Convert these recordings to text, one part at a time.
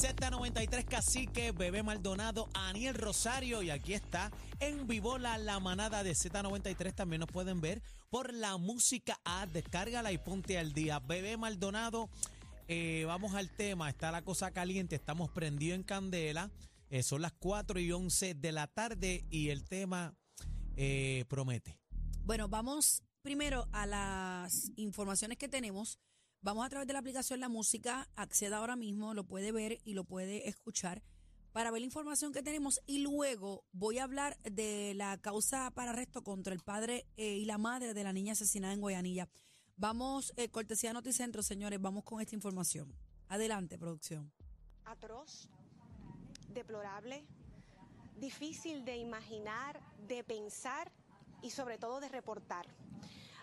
Z93 Cacique, Bebé Maldonado, Aniel Rosario y aquí está en vivo la, manada de Z93. También nos pueden ver por la música A. Descárgala y ponte al día. Bebé Maldonado, eh, vamos al tema. Está la cosa caliente, estamos prendidos en candela. Eh, son las 4 y 11 de la tarde y el tema eh, promete. Bueno, vamos primero a las informaciones que tenemos. Vamos a través de la aplicación La Música, acceda ahora mismo, lo puede ver y lo puede escuchar para ver la información que tenemos y luego voy a hablar de la causa para arresto contra el padre eh, y la madre de la niña asesinada en Guayanilla. Vamos, eh, cortesía Noticentro, señores, vamos con esta información. Adelante, producción. atroz, deplorable, difícil de imaginar, de pensar y sobre todo de reportar.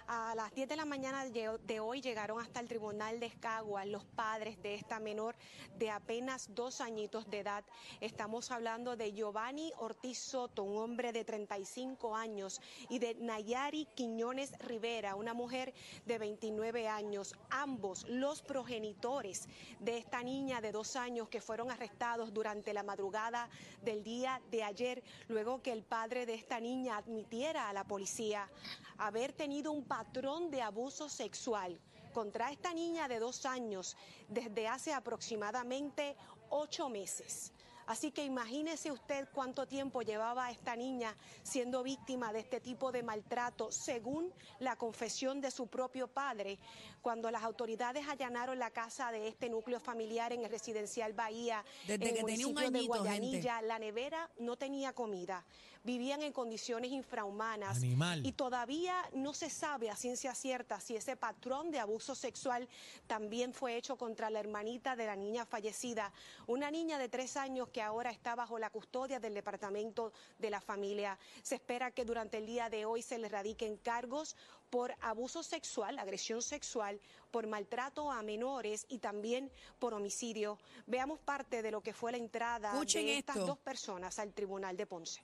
A las 10 de la mañana de hoy llegaron hasta el Tribunal de Escagua los padres de esta menor de apenas dos añitos de edad. Estamos hablando de Giovanni Ortiz Soto, un hombre de 35 años, y de Nayari Quiñones Rivera, una mujer de 29 años. Ambos los progenitores de esta niña de dos años que fueron arrestados durante la madrugada del día de ayer, luego que el padre de esta niña admitiera a la policía haber tenido un patrón de abuso sexual contra esta niña de dos años desde hace aproximadamente ocho meses. Así que imagínese usted cuánto tiempo llevaba esta niña siendo víctima de este tipo de maltrato, según la confesión de su propio padre, cuando las autoridades allanaron la casa de este núcleo familiar en el residencial Bahía, Desde en el tenía un municipio de gente. Guayanilla, la nevera no tenía comida, vivían en condiciones infrahumanas Animal. y todavía no se sabe a ciencia cierta si ese patrón de abuso sexual también fue hecho contra la hermanita de la niña fallecida, una niña de tres años que ahora está bajo la custodia del departamento de la familia. Se espera que durante el día de hoy se le radiquen cargos por abuso sexual, agresión sexual, por maltrato a menores y también por homicidio. Veamos parte de lo que fue la entrada Escuchen de estas esto. dos personas al tribunal de Ponce.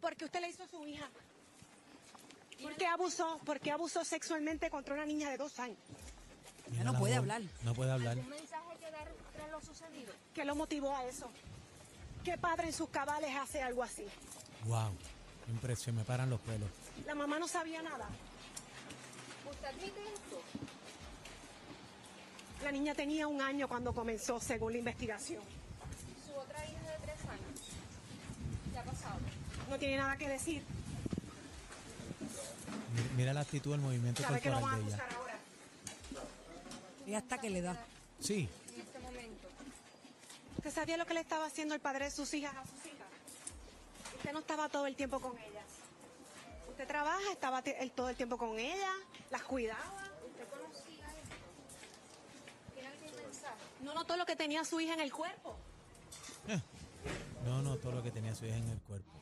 Porque usted le hizo a su hija. ¿Por qué abusó, por qué abusó sexualmente contra una niña de dos años? Mira no puede voz, hablar. No puede hablar. mensaje que dar tras lo sucedido? ¿Qué lo motivó a eso? ¿Qué padre en sus cabales hace algo así? Wow. Impresión, me paran los pelos. La mamá no sabía nada. ¿Usted admite esto? La niña tenía un año cuando comenzó, según la investigación. Su otra hija de tres años. ¿Qué ha pasado? No tiene nada que decir. Mira, mira la actitud del movimiento Sabe que lo van a corporal de ella. ahora. Y hasta que le da. Sí. ¿Usted sabía lo que le estaba haciendo el padre de sus hijas a sus hijas? Usted no estaba todo el tiempo con ellas. Usted trabaja, estaba todo el tiempo con ellas, las cuidaba. ¿Usted conocía? ¿Tiene algún mensaje? No notó lo que tenía su hija en el cuerpo. no, no, todo lo que tenía su hija en el cuerpo.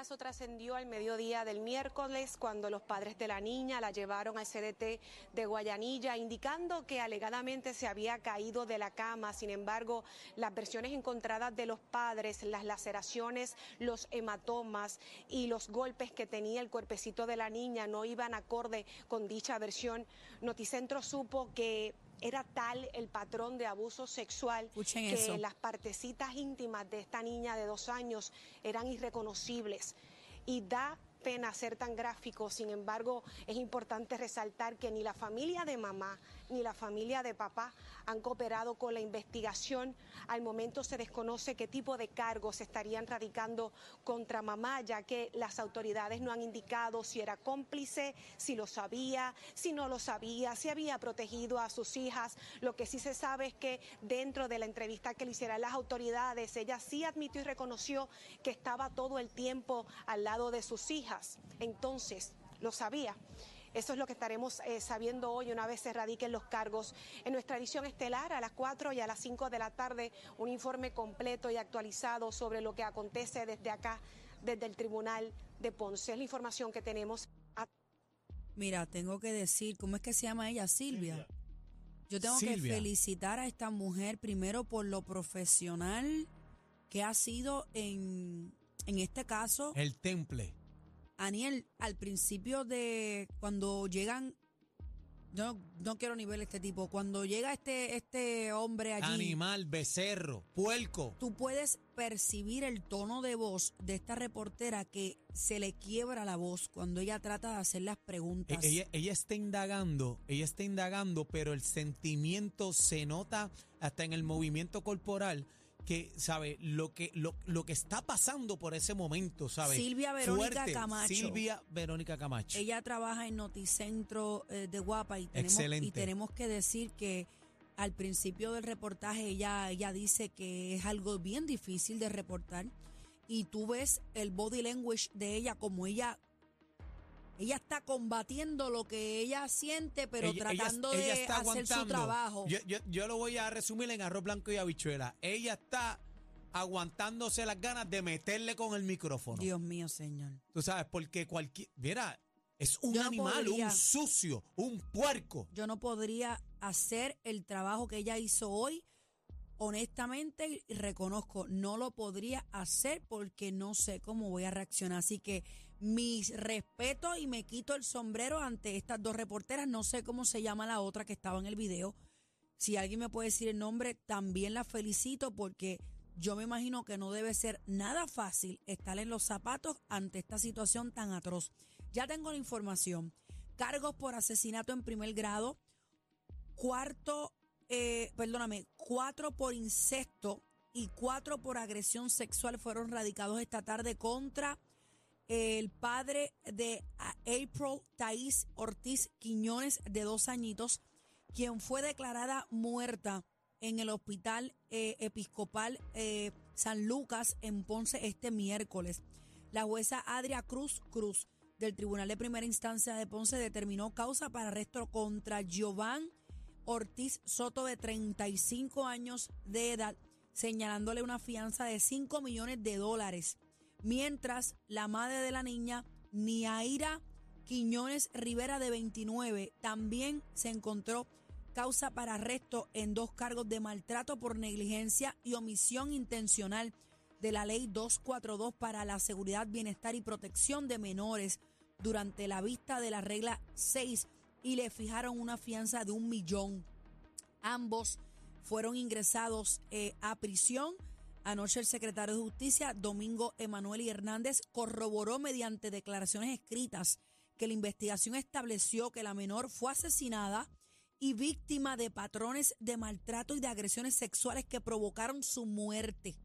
Caso trascendió al mediodía del miércoles cuando los padres de la niña la llevaron al CDT de Guayanilla, indicando que alegadamente se había caído de la cama. Sin embargo, las versiones encontradas de los padres, las laceraciones, los hematomas y los golpes que tenía el cuerpecito de la niña no iban acorde con dicha versión. Noticentro supo que era tal el patrón de abuso sexual Escuchen que eso. las partecitas íntimas de esta niña de dos años eran irreconocibles y da pena ser tan gráfico, sin embargo es importante resaltar que ni la familia de mamá ni la familia de papá han cooperado con la investigación. Al momento se desconoce qué tipo de cargos se estarían radicando contra mamá, ya que las autoridades no han indicado si era cómplice, si lo sabía, si no lo sabía, si había protegido a sus hijas. Lo que sí se sabe es que dentro de la entrevista que le hicieron las autoridades, ella sí admitió y reconoció que estaba todo el tiempo al lado de sus hijas. Entonces, lo sabía. Eso es lo que estaremos eh, sabiendo hoy una vez se radiquen los cargos. En nuestra edición estelar, a las 4 y a las 5 de la tarde, un informe completo y actualizado sobre lo que acontece desde acá, desde el Tribunal de Ponce. Es la información que tenemos. Mira, tengo que decir, ¿cómo es que se llama ella? Silvia. Yo tengo que felicitar a esta mujer primero por lo profesional que ha sido en, en este caso. El temple. Aniel, al principio de cuando llegan, yo no quiero ni ver este tipo, cuando llega este, este hombre allí, Animal, becerro, puerco. tú puedes percibir el tono de voz de esta reportera que se le quiebra la voz cuando ella trata de hacer las E- preguntas. Ella, ella está indagando, ella está indagando, pero el sentimiento se nota hasta en el movimiento corporal que, ¿sabe? Lo que, lo, lo que está pasando por ese momento, ¿sabe? Silvia Verónica Fuerte. Camacho. Silvia Verónica Camacho. Ella trabaja en Noticentro eh, de Guapa y tenemos, y tenemos que decir que al principio del reportaje ella, ella dice que es algo bien difícil de reportar y tú ves el body language de ella como ella ella está combatiendo lo que ella siente pero Ella- tratando ella de hacer su trabajo. Yo, yo- yo lo voy a resumir en arroz blanco y habichuela. Ella está aguantándose las ganas de meterle con el micrófono. Dios mío, señor. Tú sabes, porque cualquier. Mira, es un no animal, podría. un sucio, un puerco. Yo no podría hacer el trabajo que ella hizo hoy. Honestamente, y reconozco, no lo podría hacer porque no sé cómo voy a reaccionar. Así que mis respetos y me quito el sombrero ante estas dos reporteras. No sé cómo se llama la otra que estaba en el video. Si alguien me puede decir el nombre, también la felicito porque yo me imagino que no debe ser nada fácil estar en los zapatos ante esta situación tan atroz. Ya tengo la información. Cargos por asesinato en primer grado, cuarto, eh, perdóname, cuatro por incesto y cuatro por agresión sexual fueron radicados esta tarde contra el padre de a- April Thais Ortiz Quiñones, de dos añitos, quien fue declarada muerta en el hospital eh, episcopal eh, San Lucas en Ponce este miércoles. La jueza Adria Cruz Cruz del Tribunal de Primera Instancia de Ponce determinó causa para arresto contra Giovanni Ortiz Soto de 35 años de edad, señalándole una fianza de 5 millones de dólares. Mientras la madre de la niña, Niaira Quiñones Rivera de 29, también se encontró causa para arresto en dos cargos de maltrato por negligencia y omisión intencional de la ley 242 para la seguridad, bienestar y protección de menores durante la vista de la regla 6 y le fijaron una fianza de un millón. Ambos fueron ingresados eh, a prisión. Anoche el secretario de Justicia, Domingo Emanuel Hernández, corroboró mediante declaraciones escritas que la investigación estableció que la menor fue asesinada y víctima de patrones de maltrato y de agresiones sexuales que provocaron su muerte.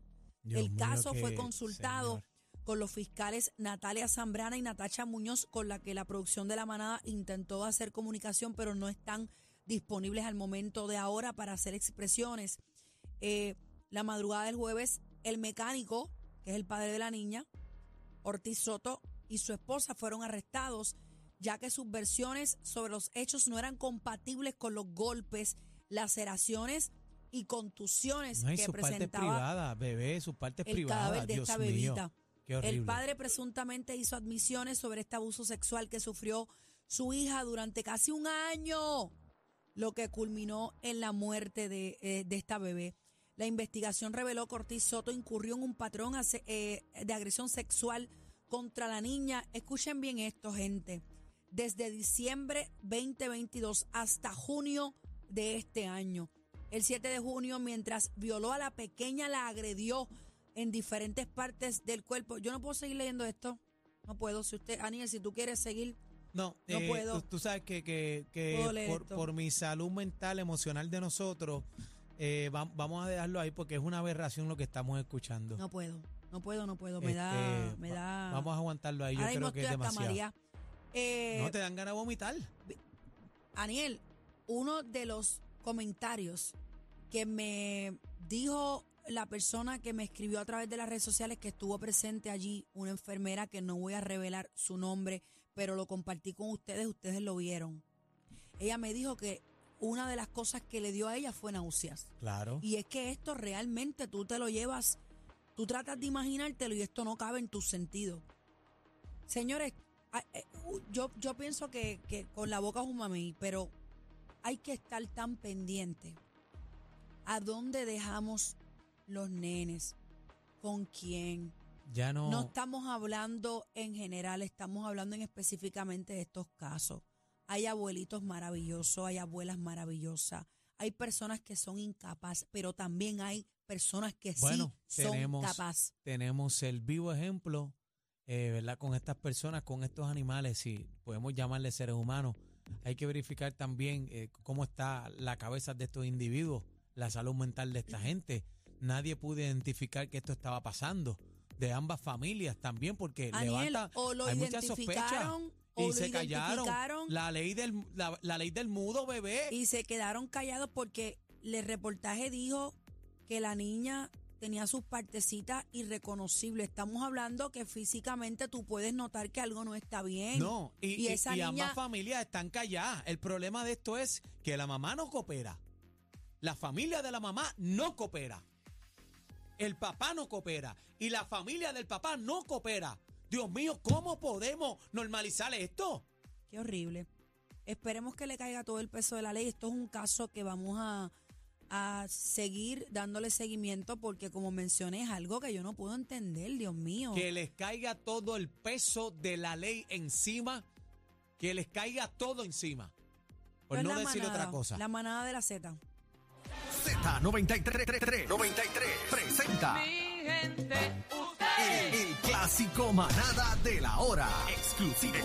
Dios el caso fue consultado señor. con los fiscales Natalia Zambrana y Natacha Muñoz, con la que la producción de la manada intentó hacer comunicación, pero no están disponibles al momento de ahora para hacer expresiones. Eh, la madrugada del jueves, el mecánico, que es el padre de la niña, Ortiz Soto, y su esposa fueron arrestados, ya que sus versiones sobre los hechos no eran compatibles con los golpes, laceraciones y contusiones No, y que presentaba privadas, bebé, sus partes el privadas. cadáver de Dios esta bebita. El padre presuntamente hizo admisiones sobre este abuso sexual que sufrió su hija durante casi un año, lo que culminó en la muerte de, eh, de esta bebé. La investigación reveló que Ortiz Soto incurrió en un patrón eh, de agresión sexual contra la niña. Escuchen bien esto, gente. Desde diciembre 2022 hasta junio de este año. El 7 de junio, mientras violó a la pequeña, la agredió en diferentes partes del cuerpo. Yo no puedo seguir leyendo esto. No puedo. Si usted, Aniel, si tú quieres seguir, No, No eh, puedo. Tú, tú sabes que, que, que por mi salud mental, emocional de nosotros, eh, va- vamos a dejarlo ahí porque es una aberración lo que estamos escuchando. no puedo. No puedo, no puedo. Me Este, da, me va- da. Vamos a aguantarlo ahí, yo Ahora mismo creo que es estoy hasta demasiado. María. Eh, No te dan ganas de vomitar. Aniel, uno de los comentarios que me dijo la persona que me escribió a través de las redes sociales que estuvo presente allí, una enfermera que no voy a revelar su nombre, pero lo compartí con ustedes, ustedes lo vieron. Ella me dijo que una de las cosas que le dio a ella fue náuseas. Claro. Y es que esto realmente tú te lo llevas, tú tratas de imaginártelo y esto no cabe en tus sentidos. Señores, eh, yo, yo pienso que, que con la boca es un mamey, pero hay que estar tan pendiente a dónde dejamos los nenes, con quién. Ya no. No estamos hablando en general, estamos hablando en específicamente de estos casos. Hay abuelitos maravillosos, hay abuelas maravillosas, hay personas que son incapaces, pero también hay personas que Bueno, sí son capaces. tenemos el vivo ejemplo, eh, ¿verdad? Con estas personas, con estos animales, si podemos llamarles seres humanos, hay que verificar también eh, cómo está la cabeza de estos individuos, la salud mental de esta gente. Nadie pudo identificar que esto estaba pasando. De ambas familias también, porque levanta, o lo hay muchas sospechas. O Y se callaron. La ley del, la, la ley del mudo, bebé. y se quedaron callados porque el reportaje dijo que la niña tenía sus partecitas irreconocibles. Estamos hablando que físicamente tú puedes notar que algo no está bien. No, y, Y y- esa y niña- ambas familias están calladas. El problema de esto es que la mamá no coopera. La familia de la mamá no coopera. El papá no coopera. Y la familia del papá no coopera. Dios mío, ¿cómo podemos normalizar esto? Qué horrible. Esperemos que le caiga todo el peso de la ley. Esto es un caso que vamos a, a seguir dándole seguimiento porque como mencioné es algo que yo no puedo entender, Dios mío. Que les caiga todo el peso de la ley encima. Que les caiga todo encima. Por Pues no la decir manada, otra cosa. La manada de la Z. Z93 93 presenta el, el clásico manada de la hora. Exclusivo,